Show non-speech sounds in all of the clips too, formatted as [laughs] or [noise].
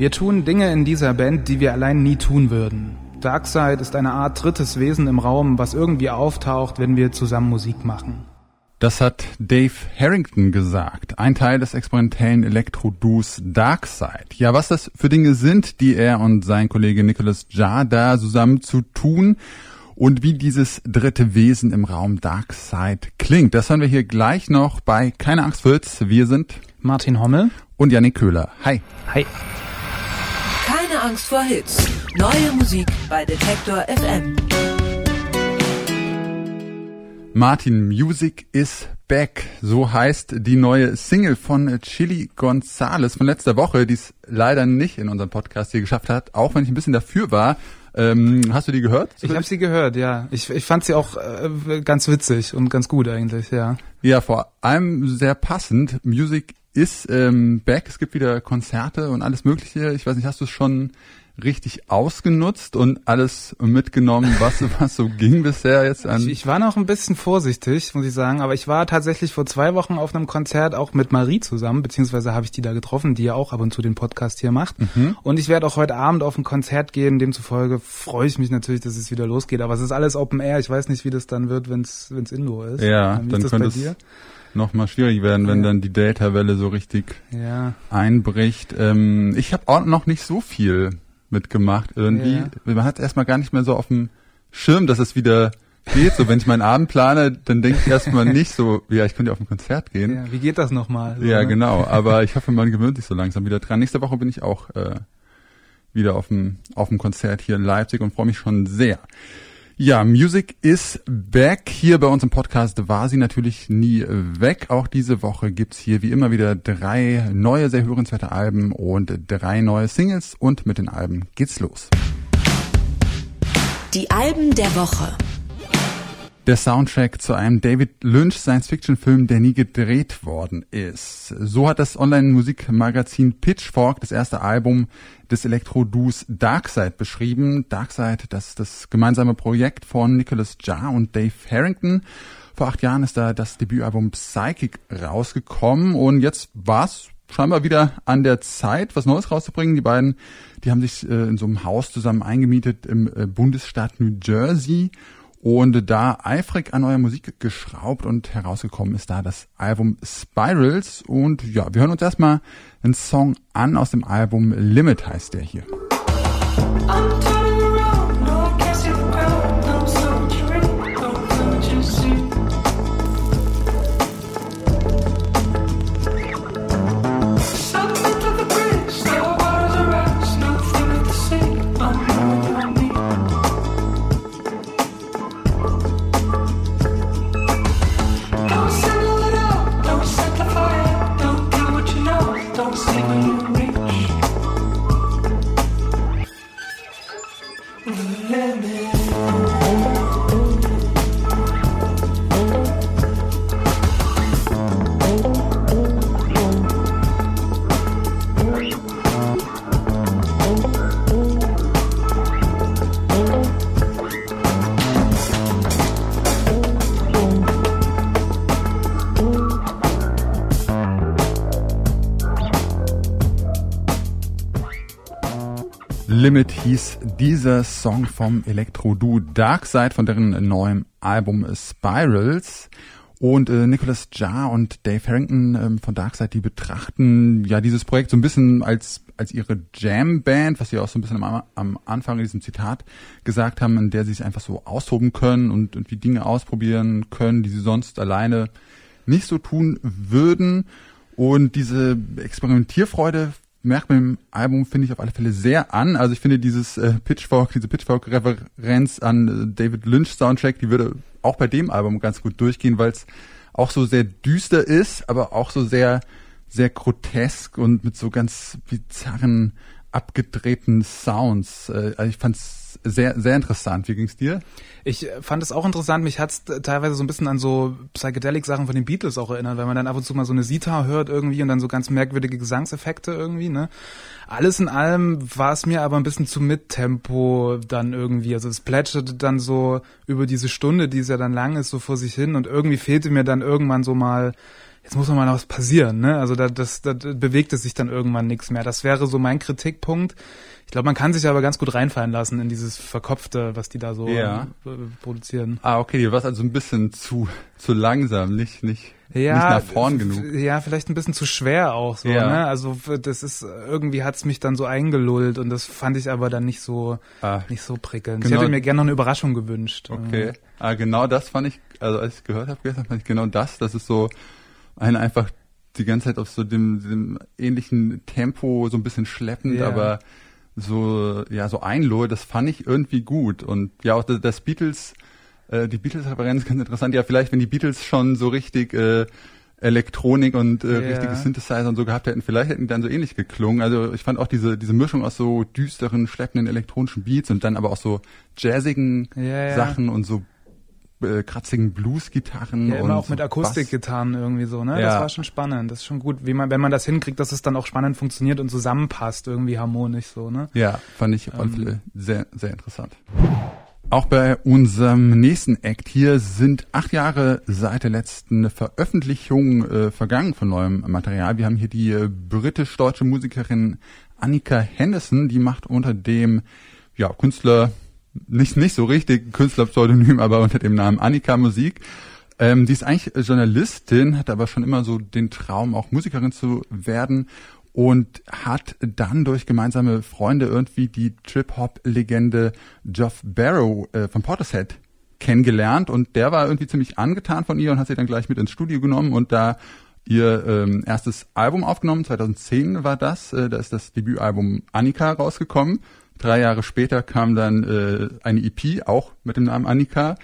Wir tun Dinge in dieser Band, die wir allein nie tun würden. Darkseid ist eine Art drittes Wesen im Raum, was irgendwie auftaucht, wenn wir zusammen Musik machen. Das hat Dave Harrington gesagt, ein Teil des experimentellen Elektro-Duos Darkseid. Ja, was das für Dinge sind, die er und sein Kollege Nicholas Jar da zusammen zu tun und wie dieses dritte Wesen im Raum Darkseid klingt, das hören wir hier gleich noch bei Keine Angst Fritz. Wir sind Martin Hommel und Janik Köhler. Hi. Hi. Keine Angst vor Hits. Neue Musik bei Detektor FM. Martin, Music is back. So heißt die neue Single von Chili Gonzales von letzter Woche, die es leider nicht in unserem Podcast hier geschafft hat, auch wenn ich ein bisschen dafür war. Ähm, hast du die gehört? Ich habe sie gehört, ja. Ich, ich fand sie auch äh, ganz witzig und ganz gut eigentlich, ja. Ja, vor allem sehr passend. Music is ähm, back. Es gibt wieder Konzerte und alles Mögliche. Ich weiß nicht, hast du es schon richtig ausgenutzt und alles mitgenommen, was, [laughs] was so ging bisher jetzt an? Ich, ich, war noch ein bisschen vorsichtig, muss ich sagen, aber ich war tatsächlich vor zwei Wochen auf einem Konzert auch mit Marie zusammen, beziehungsweise habe ich die da getroffen, die ja auch ab und zu den Podcast hier macht. Mhm. Und ich werde auch heute Abend auf ein Konzert gehen, demzufolge freue ich mich natürlich, dass es wieder losgeht. Aber es ist alles Open Air, ich weiß nicht, wie das dann wird, wenn es Indoor ist. Ja, dann könnte es noch mal schwierig werden, wenn ja. dann die Delta-Welle so richtig ja. einbricht. Ähm, ich habe auch noch nicht so viel mitgemacht irgendwie. Ja. Man hat erstmal gar nicht mehr so auf dem Schirm, dass es wieder geht. So, wenn ich meinen Abend plane, dann denke ich erstmal [laughs] nicht so, ja, ich könnte auf ein Konzert gehen. Ja, wie geht das nochmal? So, ja, ne? genau. [laughs] Aber ich hoffe, man gewöhnt sich so langsam wieder dran. Nächste Woche bin ich auch äh, wieder auf dem, auf dem Konzert hier in Leipzig und freue mich schon sehr. Ja, Music is back. Hier bei uns im Podcast war sie natürlich nie weg. Auch diese Woche gibt's hier wie immer wieder drei neue, sehr hörenswerte Alben und drei neue Singles. Und mit den Alben geht's los. Die Alben der Woche der Soundtrack zu einem David Lynch Science-Fiction-Film, der nie gedreht worden ist. So hat das Online-Musikmagazin Pitchfork das erste Album des Elektro-Duos Darkseid beschrieben. Darkseid, das ist das gemeinsame Projekt von Nicholas Jar und Dave Harrington. Vor acht Jahren ist da das Debütalbum Psychic rausgekommen und jetzt war's scheinbar wieder an der Zeit, was Neues rauszubringen. Die beiden, die haben sich äh, in so einem Haus zusammen eingemietet im äh, Bundesstaat New Jersey und da eifrig an neuer Musik geschraubt und herausgekommen ist da das Album Spirals. Und ja, wir hören uns erstmal einen Song an aus dem Album Limit heißt der hier. Limit hieß dieser Song vom Elektro-Duo Darkside von deren neuem Album Spirals. Und äh, Nicholas Jar und Dave Harrington ähm, von Darkside, die betrachten ja dieses Projekt so ein bisschen als als ihre Jam-Band, was sie auch so ein bisschen am, am Anfang in diesem Zitat gesagt haben, in der sie sich einfach so austoben können und irgendwie Dinge ausprobieren können, die sie sonst alleine nicht so tun würden. Und diese Experimentierfreude merkt man im Album, finde ich, auf alle Fälle sehr an. Also ich finde dieses äh, Pitchfork, diese Pitchfork-Referenz an äh, David Lynch Soundtrack, die würde auch bei dem Album ganz gut durchgehen, weil es auch so sehr düster ist, aber auch so sehr, sehr grotesk und mit so ganz bizarren, abgedrehten Sounds. Äh, also ich fand's sehr, sehr interessant. Wie ging's dir? Ich fand es auch interessant. Mich hat's teilweise so ein bisschen an so Psychedelic-Sachen von den Beatles auch erinnert, weil man dann ab und zu mal so eine Sita hört irgendwie und dann so ganz merkwürdige Gesangseffekte irgendwie, ne? Alles in allem war es mir aber ein bisschen zu Mittempo dann irgendwie. Also es plätscherte dann so über diese Stunde, die es ja dann lang ist, so vor sich hin und irgendwie fehlte mir dann irgendwann so mal jetzt muss noch mal was passieren, ne? Also da, das, da bewegt es sich dann irgendwann nichts mehr. Das wäre so mein Kritikpunkt. Ich glaube, man kann sich aber ganz gut reinfallen lassen in dieses Verkopfte, was die da so Ja. äh, produzieren. Ah, okay, dir war also ein bisschen zu, zu langsam, nicht, nicht, Ja, nicht nach vorn genug. Ja, vielleicht ein bisschen zu schwer auch so, Ja. ne? Also das ist irgendwie hat's mich dann so eingelullt und das fand ich aber dann nicht so Ah, nicht so prickelnd. Genau. Ich hätte mir gerne noch eine Überraschung gewünscht. Okay. Ah, genau das fand ich, also als ich gehört habe gestern, fand ich genau das, das ist so ein einfach die ganze Zeit auf so dem, dem ähnlichen Tempo, so ein bisschen schleppend, Ja. aber so, ja, so einlullt, das fand ich irgendwie gut. Und ja, auch das, das Beatles, äh, die Beatles-Referenz ist ganz interessant. Ja, vielleicht, wenn die Beatles schon so richtig, äh, Elektronik und äh, Ja. richtige Synthesizer und so gehabt hätten, vielleicht hätten die dann so ähnlich geklungen. Also ich fand auch diese diese Mischung aus so düsteren, schleppenden elektronischen Beats und dann aber auch so jazzigen Ja, ja. Sachen und so äh, kratzigen Blues-Gitarren. Ja, und immer auch so mit Akustikgitarren irgendwie so, ne? Ja. Das war schon spannend. Das ist schon gut, wie man, wenn man das hinkriegt, dass es dann auch spannend funktioniert und zusammenpasst, irgendwie harmonisch so, ne? Ja, fand ich Ähm. Sehr, sehr interessant. Auch bei unserem nächsten Act hier sind acht Jahre seit der letzten Veröffentlichung äh, vergangen von neuem Material. Wir haben hier die äh, britisch-deutsche Musikerin Annika Henderson, die macht unter dem ja, Künstler, nicht, nicht so richtig Künstlerpseudonym, aber unter dem Namen Annika Musik. Ähm, die ist eigentlich Journalistin, hat aber schon immer so den Traum, auch Musikerin zu werden und hat dann durch gemeinsame Freunde irgendwie die Trip-Hop-Legende Geoff Barrow äh, von Portishead kennengelernt und der war irgendwie ziemlich angetan von ihr und hat sie dann gleich mit ins Studio genommen und da ihr ähm, erstes Album aufgenommen. 2010 war das, äh, da ist das Debütalbum Annika rausgekommen. Drei Jahre später kam dann äh, eine EP, auch mit dem Namen Annika.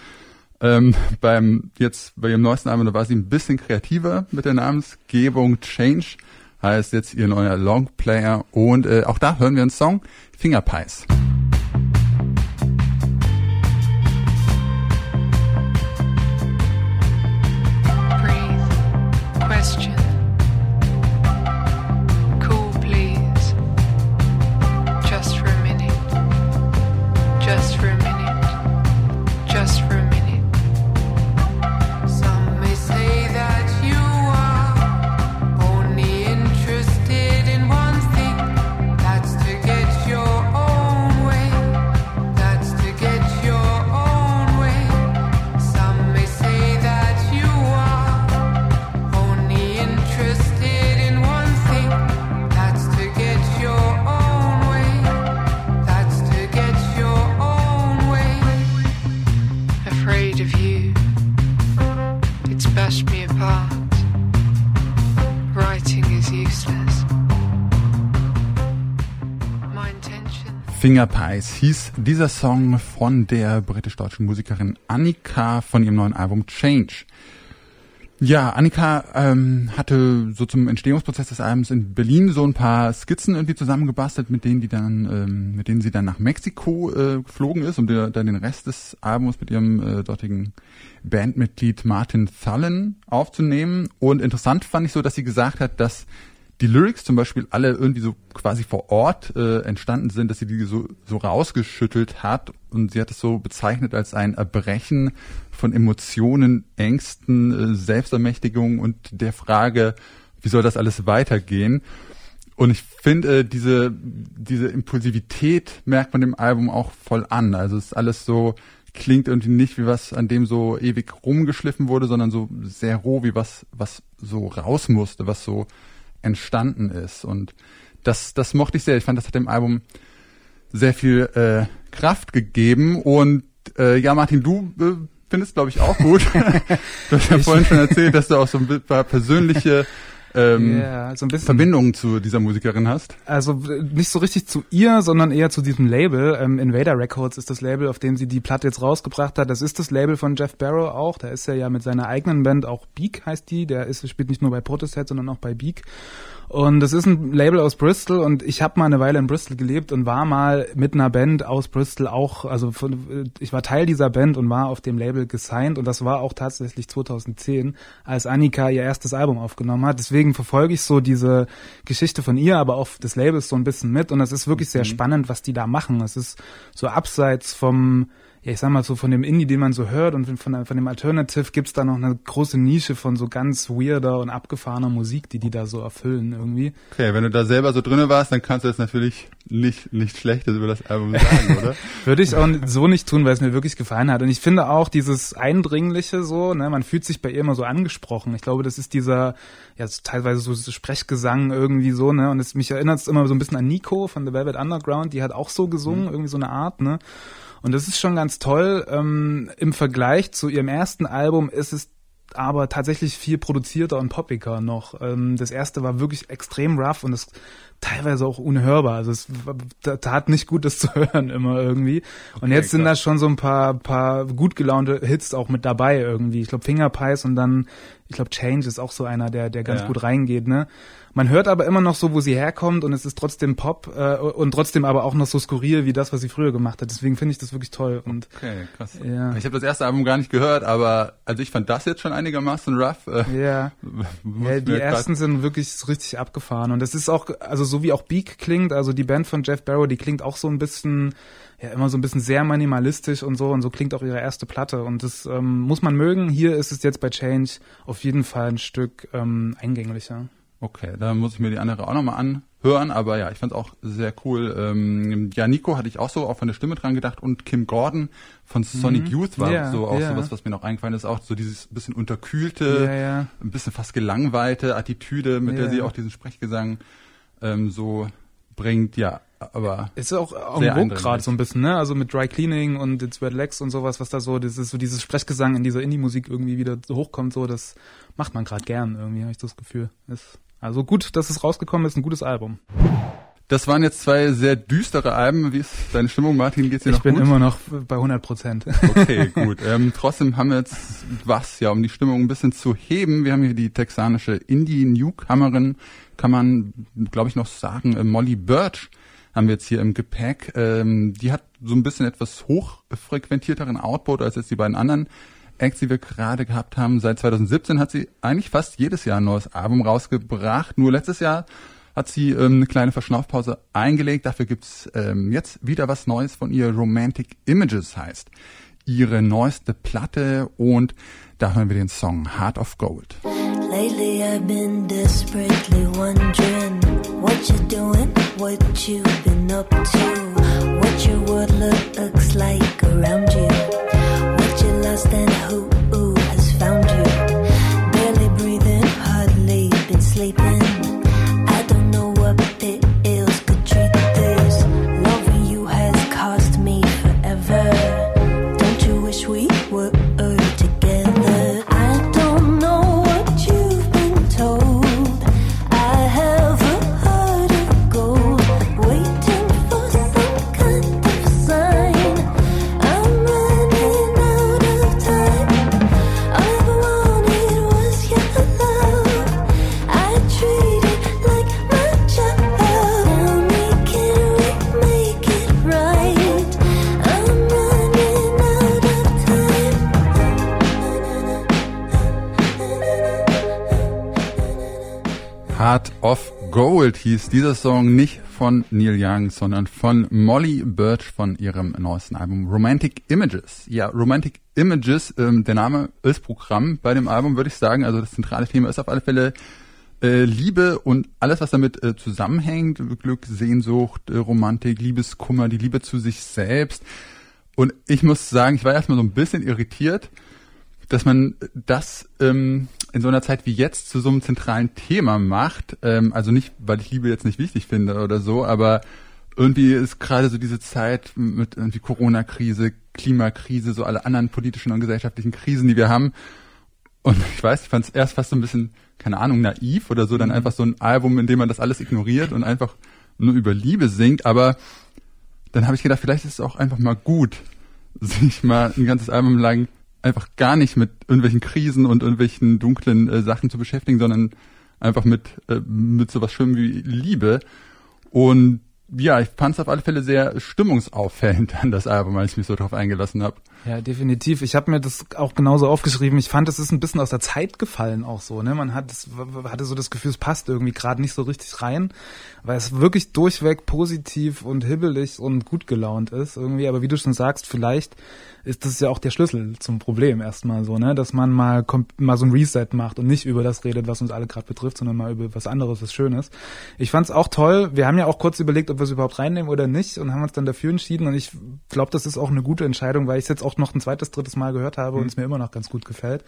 Ähm, [laughs] beim jetzt bei ihrem neuesten Album, da war sie ein bisschen kreativer mit der Namensgebung Change, heißt jetzt ihr neuer Longplayer und äh, auch da hören wir einen Song Finger Finger Pies hieß dieser Song von der britisch-deutschen Musikerin Annika von ihrem neuen Album Change. Ja, Annika ähm, hatte so zum Entstehungsprozess des Albums in Berlin so ein paar Skizzen irgendwie zusammengebastelt, mit denen die dann, ähm, mit denen sie dann nach Mexiko äh, geflogen ist, um dann den Rest des Albums mit ihrem äh, dortigen Bandmitglied Martin Thullen aufzunehmen. Und interessant fand ich so, dass sie gesagt hat, dass die Lyrics zum Beispiel alle irgendwie so quasi vor Ort äh, entstanden sind, dass sie die so, so rausgeschüttelt hat und sie hat es so bezeichnet als ein Erbrechen von Emotionen, Ängsten, äh, Selbstermächtigung und der Frage, wie soll das alles weitergehen? Und ich finde, äh, diese, diese Impulsivität merkt man dem Album auch voll an. Also es ist alles so, klingt irgendwie nicht wie was, an dem so ewig rumgeschliffen wurde, sondern so sehr roh, wie was, was so raus musste, was so entstanden ist. Und das, das mochte ich sehr. Ich fand, das hat dem Album sehr viel äh, Kraft gegeben. Und äh, ja, Martin, du äh, findest, glaube ich, auch gut. [laughs] du hast ja vorhin schon erzählt, dass du auch so ein paar persönliche ähm, Ja, so. Verbindungen zu dieser Musikerin hast. Also äh, nicht so richtig zu ihr, sondern eher zu diesem Label. Ähm, Invader Records ist das Label, auf dem sie die Platte jetzt rausgebracht hat. Das ist das Label von Jeff Barrow auch. Da ist er ja mit seiner eigenen Band, auch Beak heißt die. Der ist, spielt nicht nur bei Protesthead, sondern auch bei Beak. Und das ist ein Label aus Bristol und ich habe mal eine Weile in Bristol gelebt und war mal mit einer Band aus Bristol auch, also von, ich war Teil dieser Band und war auf dem Label gesigned und das war auch tatsächlich 2010, als Annika ihr erstes Album aufgenommen hat. Deswegen verfolge ich so diese Geschichte von ihr, aber auch des Labels so ein bisschen mit und es ist wirklich sehr spannend, was die da machen. Es ist so abseits vom ja, ich sag mal so von dem Indie, den man so hört und von, von dem Alternative gibt's da noch eine große Nische von so ganz weirder und abgefahrener Musik, die die da so erfüllen irgendwie. Okay, wenn du da selber so drinne warst, dann kannst du jetzt natürlich nicht, nicht Schlechtes über das Album sagen, oder? [laughs] Würde ich auch so nicht tun, weil es mir wirklich gefallen hat. Und ich finde auch dieses Eindringliche so, ne, man fühlt sich bei ihr immer so angesprochen. Ich glaube, das ist dieser, ja, teilweise so so Sprechgesang irgendwie so, ne, und es mich erinnert es immer so ein bisschen an Nico von The Velvet Underground, die hat auch so gesungen, Mhm. irgendwie so eine Art, ne. Und das ist schon ganz toll. Ähm, Im Vergleich zu ihrem ersten Album ist es aber tatsächlich viel produzierter und poppiger noch. Ähm, das erste war wirklich extrem rough und es teilweise auch unhörbar. Also es tat nicht gut, das zu [laughs] hören immer irgendwie. Und jetzt sind da schon so ein paar, paar gut gelaunte Hits auch mit dabei irgendwie. Ich glaube Finger Pies und dann, ich glaube Change ist auch so einer, der, der ganz Ja. gut reingeht, ne? Man hört aber immer noch so, wo sie herkommt und es ist trotzdem Pop äh, und trotzdem aber auch noch so skurril wie das, was sie früher gemacht hat. Deswegen finde ich das wirklich toll und Okay, krass. Ja. Ich habe das erste Album gar nicht gehört, aber also ich fand das jetzt schon einigermaßen rough. Äh, ja. [laughs] Ja, die ersten sind wirklich richtig abgefahren und das ist auch, also so wie auch Beak klingt, also die Band von Jeff Barrow, die klingt auch so ein bisschen, ja immer so ein bisschen sehr minimalistisch und so und so klingt auch ihre erste Platte und das ähm, muss man mögen. Hier ist es jetzt bei Change auf jeden Fall ein Stück ähm, eingänglicher. Okay, da muss ich mir die andere auch nochmal anhören, aber ja, ich fand auch sehr cool. Ähm, ja, Nico hatte ich auch so auch von der Stimme dran gedacht und Kim Gordon von Sonic Youth war Mhm. Ja, so auch ja. sowas, was mir noch eingefallen ist, auch so dieses bisschen unterkühlte, ja. ein bisschen fast gelangweilte Attitüde, mit der sie auch diesen Sprechgesang ähm, so bringt, ja, aber Ist auch en gerade so ein bisschen, ne? Also mit Dry Cleaning und It's Red Legs und sowas, was da so, das ist so dieses Sprechgesang in dieser Indie-Musik irgendwie wieder so hochkommt, so, das macht man gerade gern irgendwie, habe ich das Gefühl. Ist also gut, dass es rausgekommen ist, ein gutes Album. das waren jetzt zwei sehr düstere Alben. Wie ist deine Stimmung, Martin? Geht's dir Ich noch bin gut? immer noch bei 100 Prozent. Okay, [laughs] gut. Ähm, trotzdem haben wir jetzt was, ja, um die Stimmung ein bisschen zu heben. Wir haben hier die texanische Indie-Newcomerin, kann man, glaube ich, noch sagen, äh, Molly Birch haben wir jetzt hier im Gepäck. Ähm, die hat so ein bisschen etwas hochfrequentierteren Output als jetzt die beiden anderen Acts, die wir gerade gehabt haben. Seit 2017 hat sie eigentlich fast jedes Jahr ein neues Album rausgebracht. Nur letztes Jahr hat sie ähm, eine kleine Verschnaufpause eingelegt. Dafür gibt's ähm, jetzt wieder was Neues von ihr. Romantic Images heißt ihre neueste Platte und da hören wir den Song Heart of Gold. Lately I've been desperately wondering what you're doing, what you've been up to, what your world looks like dieser Song nicht von Neil Young, sondern von Molly Birch von ihrem neuesten Album Romantic Images. Ja, Romantic Images, ähm, der Name ist Programm bei dem Album, würde ich sagen. Also das zentrale Thema ist auf alle Fälle äh, Liebe und alles, was damit äh, zusammenhängt. Glück, Sehnsucht, äh, Romantik, Liebeskummer, die Liebe zu sich selbst. Und ich muss sagen, ich war erstmal so ein bisschen irritiert, dass man das ähm, in so einer Zeit wie jetzt zu so einem zentralen Thema macht. Ähm, also nicht, weil ich Liebe jetzt nicht wichtig finde oder so, aber irgendwie ist gerade so diese Zeit mit irgendwie Corona-Krise, Klimakrise, so alle anderen politischen und gesellschaftlichen Krisen, die wir haben. Und ich weiß, ich fand es erst fast so ein bisschen, keine Ahnung, naiv oder so, dann einfach so ein Album, in dem man das alles ignoriert und einfach nur über Liebe singt. Aber dann habe ich gedacht, vielleicht ist es auch einfach mal gut, [laughs] sich mal ein ganzes Album lang einfach gar nicht mit irgendwelchen Krisen und irgendwelchen dunklen äh, Sachen zu beschäftigen, sondern einfach mit, äh, mit sowas Schönem wie Liebe. Und ja, ich fand es auf alle Fälle sehr stimmungsauffällend an das Album, als ich mich so drauf eingelassen habe. Ja, definitiv. Ich habe mir das auch genauso aufgeschrieben. Ich fand, es ist ein bisschen aus der Zeit gefallen auch so. Ne? Man hat es, hatte so das Gefühl, es passt irgendwie gerade nicht so richtig rein, weil es wirklich durchweg positiv und hibbelig und gut gelaunt ist irgendwie. Aber wie du schon sagst, vielleicht ist das ja auch der Schlüssel zum Problem erstmal so, ne, dass man mal mal so ein Reset macht und nicht über das redet, was uns alle gerade betrifft, sondern mal über was anderes, was Schönes. Ich fand's auch toll. Wir haben ja auch kurz überlegt, ob wir es überhaupt reinnehmen oder nicht und haben uns dann dafür entschieden und ich glaube, das ist auch eine gute Entscheidung, weil ich es jetzt auch noch ein zweites, drittes Mal gehört habe und es mir immer noch ganz gut gefällt.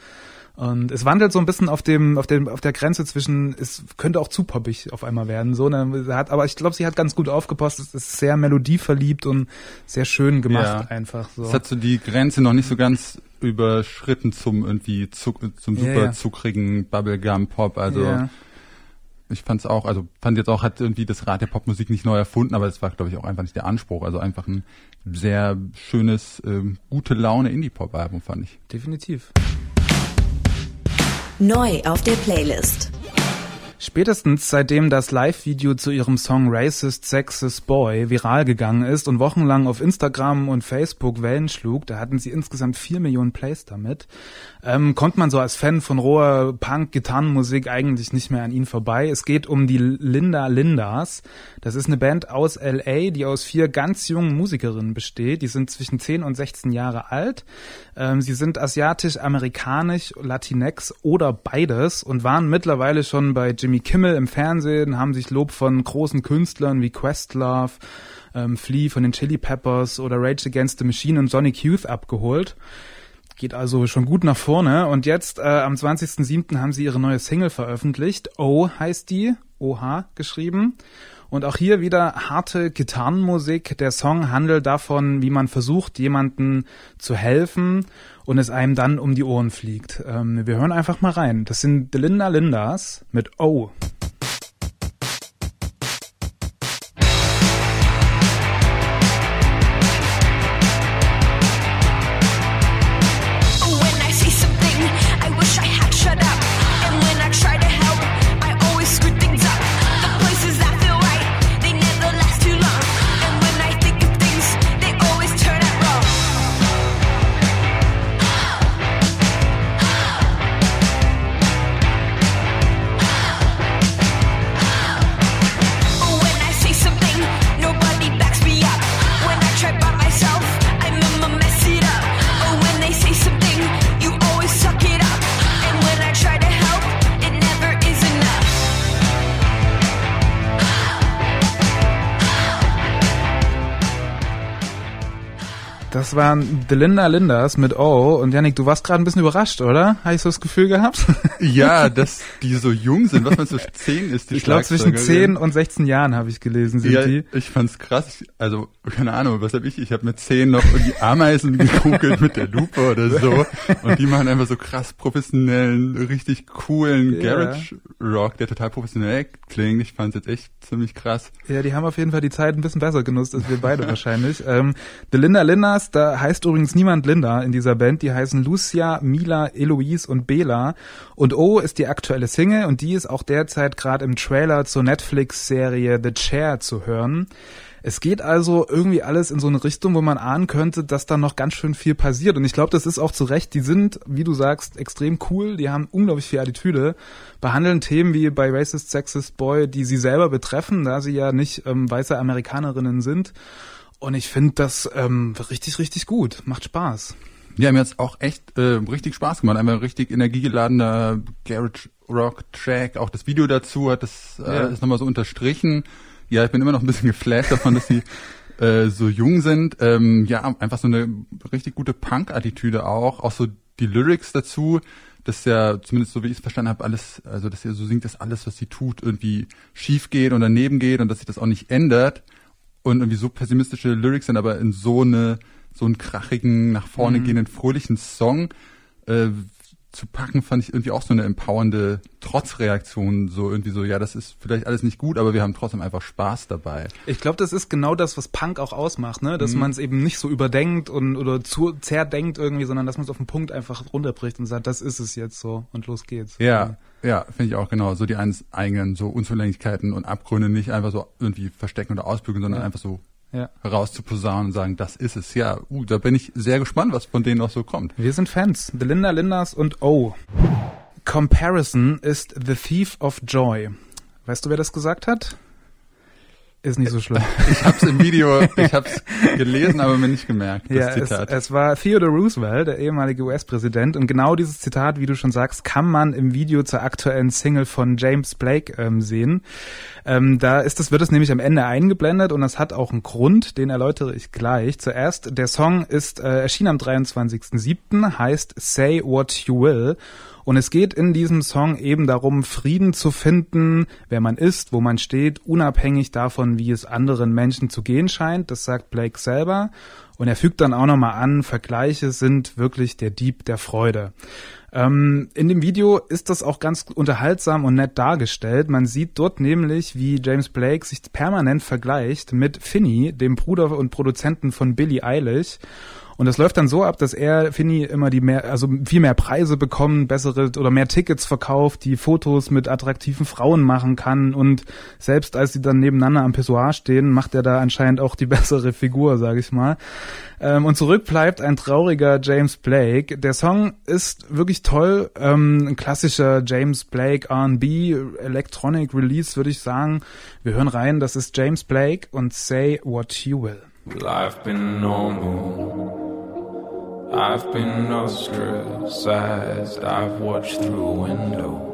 Und es wandelt so ein bisschen auf dem, auf dem, auf der Grenze zwischen, es könnte auch zu poppig auf einmal werden, so, ne, hat, aber ich glaube, sie hat ganz gut aufgepasst, es ist sehr melodieverliebt und sehr schön gemacht Ja. einfach, so. Es hat so die Grenze noch nicht so ganz überschritten zum irgendwie zuck, zum Ja, super ja. zuckrigen Bubblegum Pop. Also ja. Ich fand's auch, also fand jetzt auch, hat irgendwie das Rad der Popmusik nicht neu erfunden, aber es war, glaube ich, auch einfach nicht der Anspruch. Also einfach ein sehr schönes, ähm, gute Laune Indie-Pop-Album, fand ich. definitiv. Neu auf der Playlist. Spätestens seitdem das Live-Video zu ihrem Song Racist Sexist Boy viral gegangen ist und wochenlang auf Instagram und Facebook Wellen schlug, da hatten sie insgesamt vier Millionen Plays damit, ähm, kommt man so als Fan von roher Punk-Gitarrenmusik eigentlich nicht mehr an ihn vorbei. Es geht um die Linda Lindas. Das ist eine Band aus L.A., die aus vier ganz jungen Musikerinnen besteht. Die sind zwischen 10 und 16 Jahre alt. Ähm, sie sind asiatisch, amerikanisch, Latinx oder beides und waren mittlerweile schon bei Jimmy Kimmel im Fernsehen, haben sich Lob von großen Künstlern wie Questlove, ähm, Flea von den Chili Peppers oder Rage Against the Machine und Sonic Youth abgeholt. Geht also schon gut nach vorne. Und jetzt äh, am 20.07. haben sie ihre neue Single veröffentlicht. O heißt die, OH geschrieben. Und auch hier wieder harte Gitarrenmusik. Der Song handelt davon, wie man versucht, jemanden zu helfen und es einem dann um die Ohren fliegt. Ähm, wir hören einfach mal rein. Das sind Linda Lindas mit O. Das waren The Linda Lindas mit O. Und Yannick, du warst gerade ein bisschen überrascht, oder? Habe ich so das Gefühl gehabt? [laughs] Ja, dass die so jung sind. Was meinst du, 10 ist die Ich glaube, zwischen Schlagzeugerin? 10 und 16 Jahren habe ich gelesen, sind Ja, die. ich fand's krass. Also, keine Ahnung, was hab ich? Ich habe mit 10 noch irgendwie Ameisen gegoogelt mit der Lupe oder so. Und die machen einfach so krass professionellen, richtig coolen Ja. Garage Rock, der total professionell klingt. Ich fand's jetzt echt ziemlich krass. Ja, die haben auf jeden Fall die Zeit ein bisschen besser genutzt als wir beide wahrscheinlich. Ähm, The Linda Lindas, da heißt übrigens niemand Linda in dieser Band. Die heißen Lucia, Mila, Eloise und Bela. Und O ist die aktuelle Single und die ist auch derzeit gerade im Trailer zur Netflix-Serie The Chair zu hören. Es geht also irgendwie alles in so eine Richtung, wo man ahnen könnte, dass da noch ganz schön viel passiert. Und ich glaube, das ist auch zu Recht. Die sind, wie du sagst, extrem cool. Die haben unglaublich viel Attitüde, behandeln Themen wie bei Racist, Sexist Boy, die sie selber betreffen, da sie ja nicht ähm, weiße Amerikanerinnen sind. Und ich finde das ähm, richtig, richtig gut. Macht Spaß. Ja, mir hat's auch echt äh, richtig Spaß gemacht. Einfach ein richtig energiegeladener Garage Rock Track. Auch das Video dazu hat das äh, Ja. ist nochmal so unterstrichen. Ja, ich bin immer noch ein bisschen geflasht davon, dass sie [laughs] äh, so jung sind. Ähm, ja, einfach so eine richtig gute Punk-Attitüde auch. Auch so die Lyrics dazu. Das ist ja, zumindest so wie ich es verstanden habe, alles, also dass sie so singt, dass alles, was sie tut, irgendwie schief geht und daneben geht und dass sich das auch nicht ändert. Und irgendwie so pessimistische Lyrics sind, aber in so eine, so einen krachigen, nach vorne gehenden, fröhlichen Song. Äh, zu packen, fand ich irgendwie auch so eine empowernde Trotzreaktion. So irgendwie so, ja, das ist vielleicht alles nicht gut, aber wir haben trotzdem einfach Spaß dabei. Ich glaube, das ist genau das, was Punk auch ausmacht, ne? Dass man es eben nicht so überdenkt und oder zu zerdenkt irgendwie, sondern dass man es auf den Punkt einfach runterbricht und sagt, das ist es jetzt so und los geht's. Ja, ja, finde ich auch genau. So die eigenen so Unzulänglichkeiten und Abgründe nicht einfach so irgendwie verstecken oder ausbügeln, sondern Ja. einfach so Ja. herauszuposaunen und sagen, das ist es. Ja, uh, da bin ich sehr gespannt, was von denen noch so kommt. Wir sind Fans. The Linda Lindas und O. Comparison ist the thief of joy. Weißt du, wer das gesagt hat? Ist nicht so schlimm. [laughs] Ich hab's im Video, ich hab's gelesen, aber mir nicht gemerkt, das Ja, es, Zitat. es war Theodore Roosevelt, der ehemalige US-Präsident, und genau dieses Zitat, wie du schon sagst, kann man im Video zur aktuellen Single von James Blake ähm, sehen. Ähm, da ist es, wird es nämlich am Ende eingeblendet und das hat auch einen Grund, den erläutere ich gleich. Zuerst, der Song ist äh, erschienen am 23.07., heißt Say What You Will. Und es geht in diesem Song eben darum, Frieden zu finden, wer man ist, wo man steht, unabhängig davon, wie es anderen Menschen zu gehen scheint. Das sagt Blake selber. Und er fügt dann auch nochmal an, Vergleiche sind wirklich der Dieb der Freude. Ähm, in dem Video ist das auch ganz unterhaltsam und nett dargestellt. Man sieht dort nämlich, wie James Blake sich permanent vergleicht mit Finney, dem Bruder und Produzenten von Billie Eilish. Und das läuft dann so ab, dass er, Finney, immer die mehr, also viel mehr Preise bekommen, bessere oder mehr Tickets verkauft, die Fotos mit attraktiven Frauen machen kann und selbst als sie dann nebeneinander am Pissoir stehen, macht er da anscheinend auch die [laughs] bessere Figur, sage ich mal. Ähm, und zurück bleibt ein trauriger James Blake. Der Song ist wirklich toll, ähm, ein klassischer James Blake R&B Electronic Release, würde ich sagen. Wir hören rein, das ist James Blake und Say What You Will. Life been normal. I've been ostracized. I've watched through a window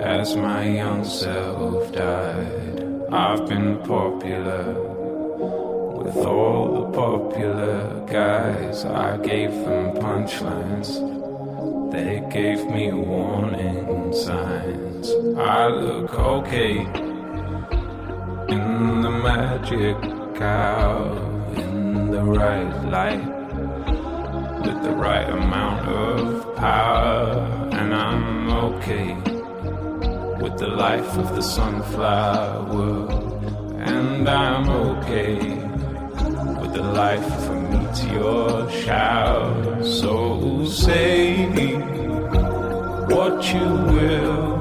as my young self died. I've been popular with all the popular guys. I gave them punchlines. They gave me warning signs. I look okay in the magic hour, in the right light, with the right amount of power, and I'm okay with the life of the sunflower, and I'm okay with the life of a meteor shower. So say what you will.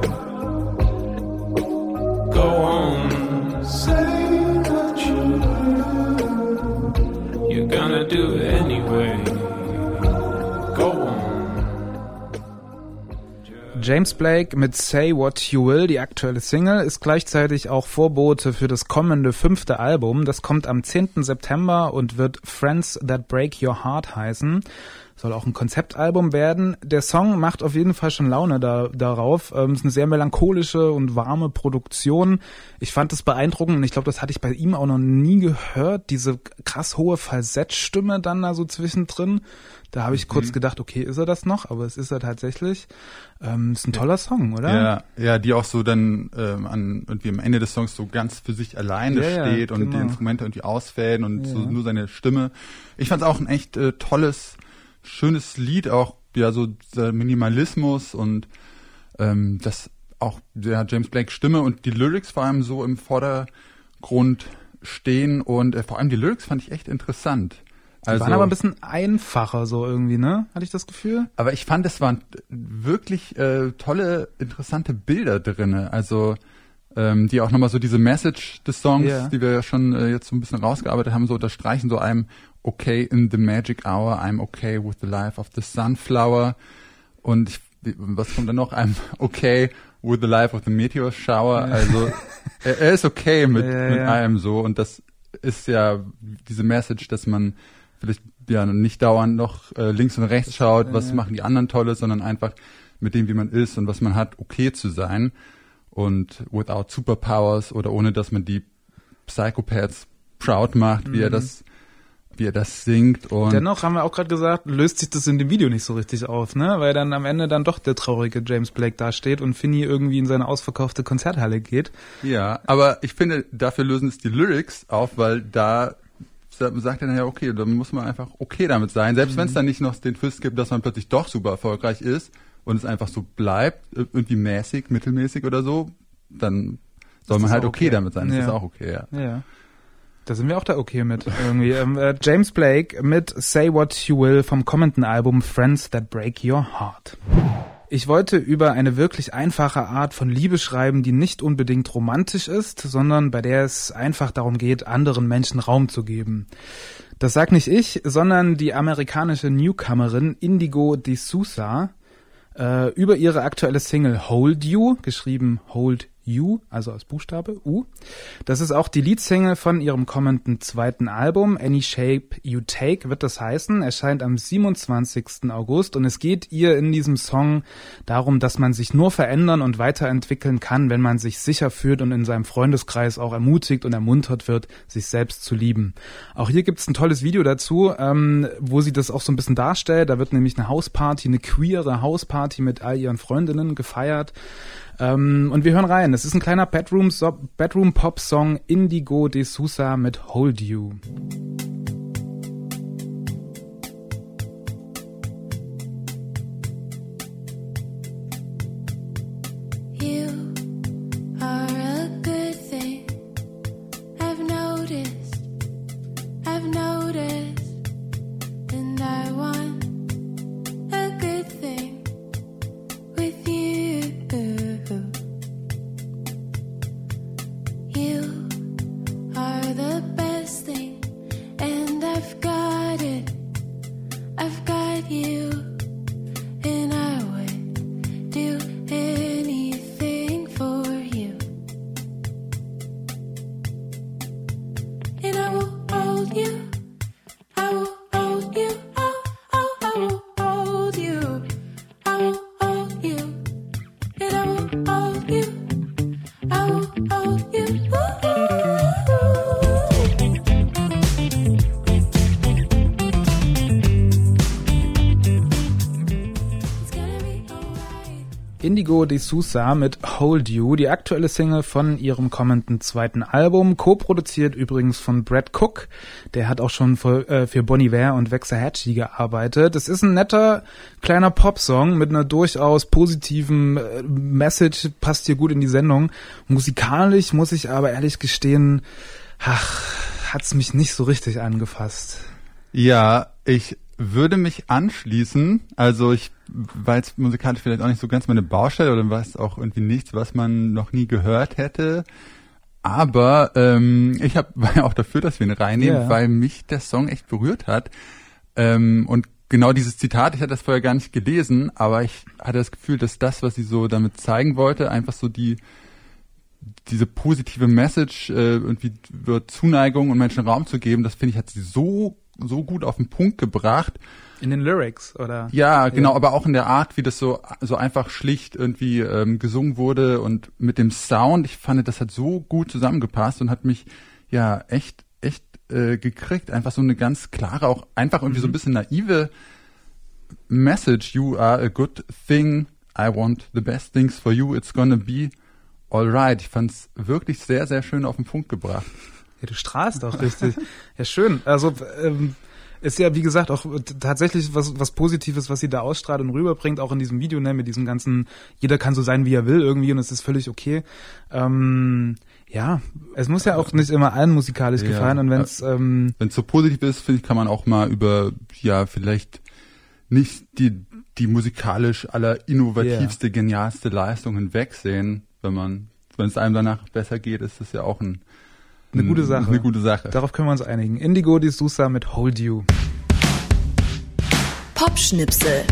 Go on, say James Blake mit Say What You Will, die aktuelle Single, ist gleichzeitig auch Vorbote für das kommende fünfte Album. Das kommt am 10. September und wird Friends That Break Your Heart heißen. Soll auch ein Konzeptalbum werden. Der Song macht auf jeden Fall schon Laune da, darauf. Ähm, ist eine sehr melancholische und warme Produktion. Ich fand das beeindruckend und ich glaube, das hatte ich bei ihm auch noch nie gehört. Diese krass hohe Falsettstimme dann da so zwischendrin. Da habe ich kurz gedacht, okay, ist er das noch? Aber es ist er tatsächlich. Ähm, ist ein toller Song, oder? Ja, ja, die auch so dann ähm, an irgendwie am Ende des Songs so ganz für sich alleine Ja, ja, steht und die genau. Instrumente irgendwie ausfäden und so Ja. nur seine Stimme. Ich fand es auch ein echt äh, tolles, schönes Lied, auch ja so Minimalismus und ähm, das auch der James Blake Stimme und die Lyrics vor allem so im Vordergrund stehen und äh, vor allem die Lyrics fand ich echt interessant. Die Also, waren aber ein bisschen einfacher so irgendwie, ne? Hatte ich das Gefühl? aber ich fand, es waren wirklich äh, tolle, interessante Bilder drinne. Also ähm, die auch nochmal so diese Message des Songs, Ja. die wir ja schon äh, jetzt so ein bisschen rausgearbeitet haben, so unterstreichen, so I'm okay in the magic hour, I'm okay with the life of the sunflower. Und ich, was kommt dann noch? I'm [laughs] okay with the life of the meteor shower. Also er, er ist okay mit, Ja, mit ja. allem so. Und das ist ja diese Message, dass man vielleicht ja nicht dauernd noch äh, links und rechts schaut, was machen die anderen Tolles, sondern einfach mit dem, wie man ist und was man hat, okay zu sein. Und without superpowers oder ohne, dass man die Psychopaths proud macht, wie er das, wie er das singt. Und Dennoch haben wir auch gerade gesagt, löst sich das in dem Video nicht so richtig auf, ne? Weil dann am Ende dann doch der traurige James Blake dasteht und Finney irgendwie in seine ausverkaufte Konzerthalle geht. Ja, aber ich finde, dafür lösen es die Lyrics auf, weil da sa- sagt er dann ja, okay, dann muss man einfach okay damit sein. Selbst wenn es dann nicht noch den Twist gibt, dass man plötzlich doch super erfolgreich ist und es einfach so bleibt, äh, irgendwie mäßig, mittelmäßig oder so, dann soll man halt okay, okay? damit sein. Das Ja. ist auch okay, ja. Ja. Da sind wir auch da okay mit irgendwie. ähm, äh, James Blake mit Say What You Will vom kommenden Album Friends That Break Your Heart. Ich wollte über eine wirklich einfache Art von Liebe schreiben, die nicht unbedingt romantisch ist, sondern bei der es einfach darum geht, anderen Menschen Raum zu geben. Das sagt nicht ich, sondern die amerikanische Newcomerin Indigo D'Souza äh, über ihre aktuelle Single Hold You, geschrieben Hold You, also als Buchstabe U. Das ist auch die Leadsingle von ihrem kommenden zweiten Album, Any Shape You Take wird das heißen, erscheint am 27. August und es geht ihr in diesem Song darum, dass man sich nur verändern und weiterentwickeln kann, wenn man sich sicher fühlt und in seinem Freundeskreis auch ermutigt und ermuntert wird, sich selbst zu lieben. Auch hier gibt's ein tolles Video dazu, ähm, wo sie das auch so ein bisschen darstellt. Da wird nämlich eine Hausparty, eine queere Hausparty mit all ihren Freundinnen gefeiert. Ähm, und wir hören rein. Es ist ein kleiner Bedroom, so Bedroom Pop Song Indigo de Sousa mit Hold. You you. Indigo de Sousa mit Hold You, die aktuelle Single von ihrem kommenden zweiten Album, co-produziert übrigens von Brad Cook. Der hat auch schon für, äh, für Bon Iver und Waxahachie gearbeitet. Es ist ein netter kleiner Popsong mit einer durchaus positiven äh, Message, passt hier gut in die Sendung. Musikalisch muss ich aber ehrlich gestehen, ach, hat's mich nicht so richtig angefasst. Ja, ich würde mich anschließen. Also ich weiß musikalisch vielleicht auch nicht so ganz meine Baustelle oder weiß auch irgendwie nichts, was man noch nie gehört hätte. Aber ähm, ich hab, [laughs] war ja auch dafür, dass wir ihn reinnehmen, Ja. weil mich der Song echt berührt hat. Ähm, und genau dieses Zitat, ich hatte das vorher gar nicht gelesen, aber ich hatte das Gefühl, dass das, was sie so damit zeigen wollte, einfach so die diese positive Message, äh, irgendwie wird Zuneigung und Menschen Raum zu geben, das finde ich, hat sie so, so gut auf den Punkt gebracht. In den Lyrics, oder? Ja, genau, Ja. aber auch in der Art, wie das so, so einfach schlicht irgendwie ähm, gesungen wurde und mit dem Sound, ich fand, das hat so gut zusammengepasst und hat mich ja echt, echt äh, gekriegt. Einfach so eine ganz klare, auch einfach irgendwie so ein bisschen naive Message. You are a good thing. I want the best things for you. It's gonna be alright. Ich fand's wirklich sehr, sehr schön auf den Punkt gebracht. Ja, du strahlst auch richtig. ja, schön. Also ähm, ist ja, wie gesagt, auch tatsächlich was, was Positives, was sie da ausstrahlt und rüberbringt, auch in diesem Video, ne, mit diesem ganzen, jeder kann so sein, wie er will irgendwie und es ist völlig okay. Ähm, ja, es muss ja auch nicht immer allen musikalisch Ja. gefallen und wenn es, ähm, wenn es so positiv ist, finde ich, kann man auch mal über, ja, vielleicht nicht die, die musikalisch aller innovativste, genialste Leistung hinwegsehen. Wenn man, wenn es einem danach besser geht, ist das ja auch ein, Eine gute Sache. Eine gute Sache. darauf können wir uns einigen. Indigo Di Sousa mit Hold You. Popschnipsel.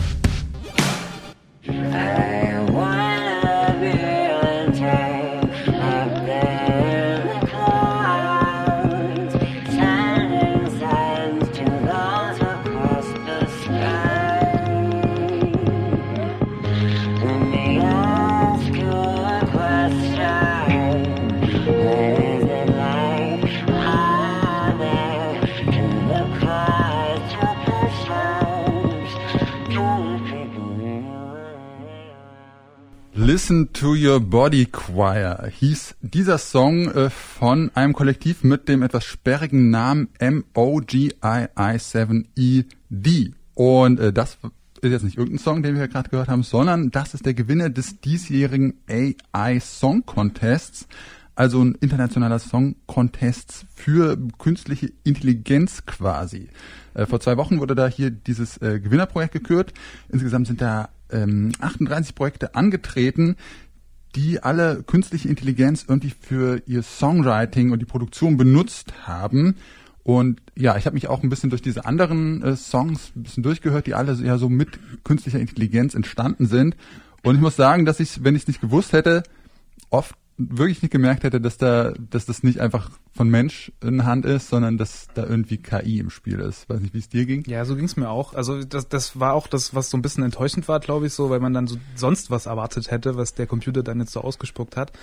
Listen to Your Body Choir hieß dieser Song äh, von einem Kollektiv mit dem etwas sperrigen Namen MOGII7ED. Und äh, das ist jetzt nicht irgendein Song, den wir gerade gehört haben, sondern das ist der Gewinner des diesjährigen AI Song Contests, also ein internationaler Song Contest für künstliche Intelligenz quasi. Äh, vor zwei Wochen wurde da hier dieses Gewinnerprojekt gekürt. Insgesamt sind da ähm, 38 Projekte angetreten, die alle künstliche Intelligenz irgendwie für ihr Songwriting und die Produktion benutzt haben. Und ja, ich habe mich auch ein bisschen durch diese anderen äh, Songs ein bisschen durchgehört, die alle ja so mit künstlicher Intelligenz entstanden sind. Und ich muss sagen, dass ich, wenn ich es nicht gewusst hätte, oft wirklich nicht gemerkt hätte, dass da, dass das nicht einfach von Mensch in Hand ist, sondern dass da irgendwie KI im Spiel ist. Weiß nicht, wie es dir ging. Ja, so ging's mir auch. Also das, das war auch das, was so ein bisschen enttäuschend war, glaube ich, so, weil man dann so sonst was erwartet hätte, was der Computer dann jetzt so ausgespuckt hat.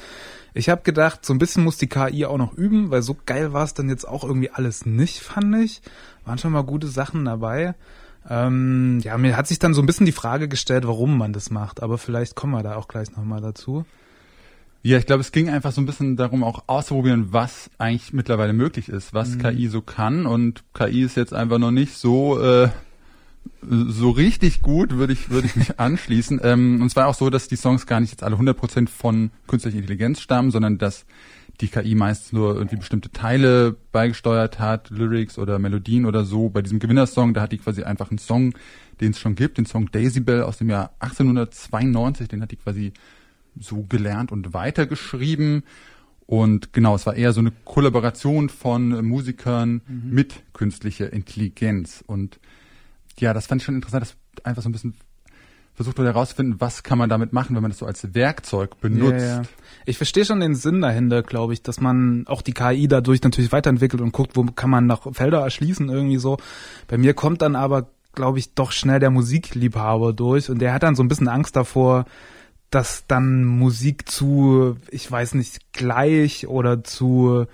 Ich habe gedacht, so ein bisschen muss die KI auch noch üben, weil so geil war es dann jetzt auch irgendwie alles nicht, fand ich. Waren schon mal gute Sachen dabei. Ähm, ja, mir hat sich dann so ein bisschen die Frage gestellt, warum man das macht, aber vielleicht kommen wir da auch gleich nochmal dazu. Ja, ich glaube, es ging einfach so ein bisschen darum, auch auszuprobieren, was eigentlich mittlerweile möglich ist, was KI so kann. Und KI ist jetzt einfach noch nicht so äh, so richtig gut, würde ich würde ich mich [laughs] anschließen. Ähm, und es war auch so, dass die Songs gar nicht jetzt alle 100% von künstlicher Intelligenz stammen, sondern dass die KI meistens nur irgendwie bestimmte Teile beigesteuert hat, Lyrics oder Melodien oder so. Bei diesem Gewinnersong, da hat die quasi einfach einen Song, den es schon gibt, den Song Daisy Bell aus dem Jahr 1892, den hat die quasi so gelernt und weitergeschrieben. Und genau, es war eher so eine Kollaboration von Musikern mit künstlicher Intelligenz. Und ja, das fand ich schon interessant, dass einfach so ein bisschen versucht wurde herauszufinden, was kann man damit machen, wenn man das so als Werkzeug benutzt. Ja, ja. Ich verstehe schon den Sinn dahinter, glaube ich, dass man auch die KI dadurch natürlich weiterentwickelt und guckt, wo kann man noch Felder erschließen, irgendwie so. Bei mir kommt dann aber, glaube ich, doch schnell der Musikliebhaber durch und der hat dann so ein bisschen Angst davor, dass dann Musik zu, ich weiß nicht, gleich oder zu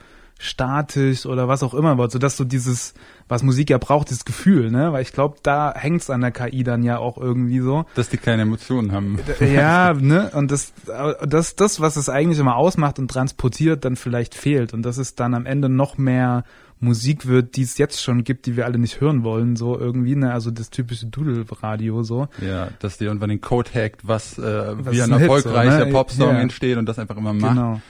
statisch oder was auch immer wird, sodass du dieses, was Musik ja braucht, dieses Gefühl, ne? Weil ich glaube, da hängt's an der KI dann ja auch irgendwie so. Dass die keine Emotionen haben. Ja, ne? Und das, das, das, was es eigentlich immer ausmacht und transportiert, dann vielleicht fehlt. Und das ist dann am Ende noch mehr Musik wird, die es jetzt schon gibt, die wir alle nicht hören wollen, so irgendwie, ne? Also das typische Doodle-Radio so. Ja, dass die irgendwann den Code hackt, was, äh, Was wie ein ein Hit, so, erfolgreicher ne? Popsong Ja. entsteht und das einfach immer macht. Genau.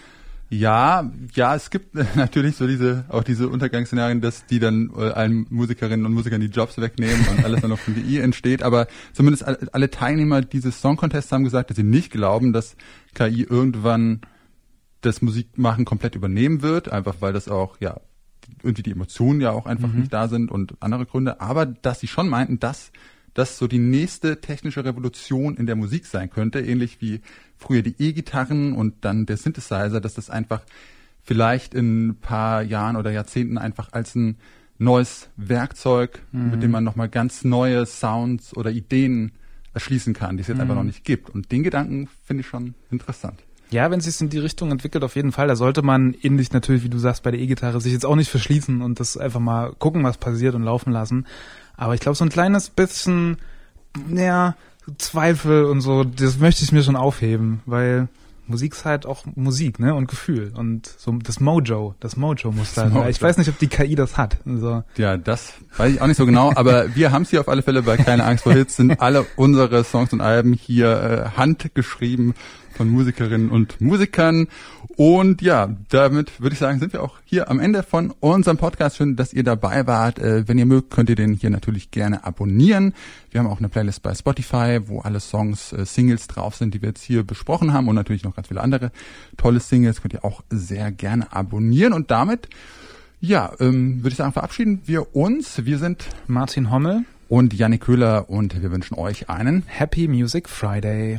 Ja, ja, es gibt [laughs] natürlich so diese, auch diese Untergangsszenarien, dass die dann äh, allen Musikerinnen und Musikern die Jobs wegnehmen und alles dann noch von KI entsteht. Aber zumindest alle, Teilnehmer dieses Song Contests haben gesagt, dass sie nicht glauben, dass KI irgendwann das Musikmachen komplett übernehmen wird, einfach weil das auch, ja, irgendwie die Emotionen ja auch einfach nicht da sind und andere Gründe. Aber dass sie schon meinten, dass das so die nächste technische Revolution in der Musik sein könnte, ähnlich wie früher die E-Gitarren und dann der Synthesizer, dass das einfach vielleicht in ein paar Jahren oder Jahrzehnten einfach als ein neues Werkzeug, mit dem man nochmal ganz neue Sounds oder Ideen erschließen kann, die es jetzt einfach noch nicht gibt. Und den Gedanken finde ich schon interessant. Ja, wenn sich in die Richtung entwickelt, auf jeden Fall. Da sollte man ähnlich natürlich, wie du sagst, bei der E-Gitarre sich jetzt auch nicht verschließen und das einfach mal gucken, was passiert und laufen lassen. Aber ich glaube, so ein kleines bisschen, naja, Zweifel und so, das möchte ich mir schon aufheben, weil Musik ist halt auch Musik, ne, und Gefühl und so das Mojo, das Mojo muss da. Mojo. Ich weiß nicht, ob die KI das hat. Also, Ja, das weiß ich auch nicht so genau, aber wir haben es hier auf alle Fälle bei Keine Angst vor Hits, sind alle unsere Songs und Alben hier äh, handgeschrieben von Musikerinnen und Musikern. Und ja, damit würde ich sagen, sind wir auch hier am Ende von unserem Podcast. Schön, dass ihr dabei wart. Äh, wenn ihr mögt, könnt ihr den hier natürlich gerne abonnieren. Wir haben auch eine Playlist bei Spotify, wo alle Songs, äh, Singles drauf sind, die wir jetzt hier besprochen haben und natürlich noch ganz viele andere tolle Singles. Könnt ihr auch sehr gerne abonnieren. Und damit ja, ähm, würde ich sagen, verabschieden wir uns. Wir sind Martin Hommel, und Janik Köhler und wir wünschen euch einen Happy Music Friday.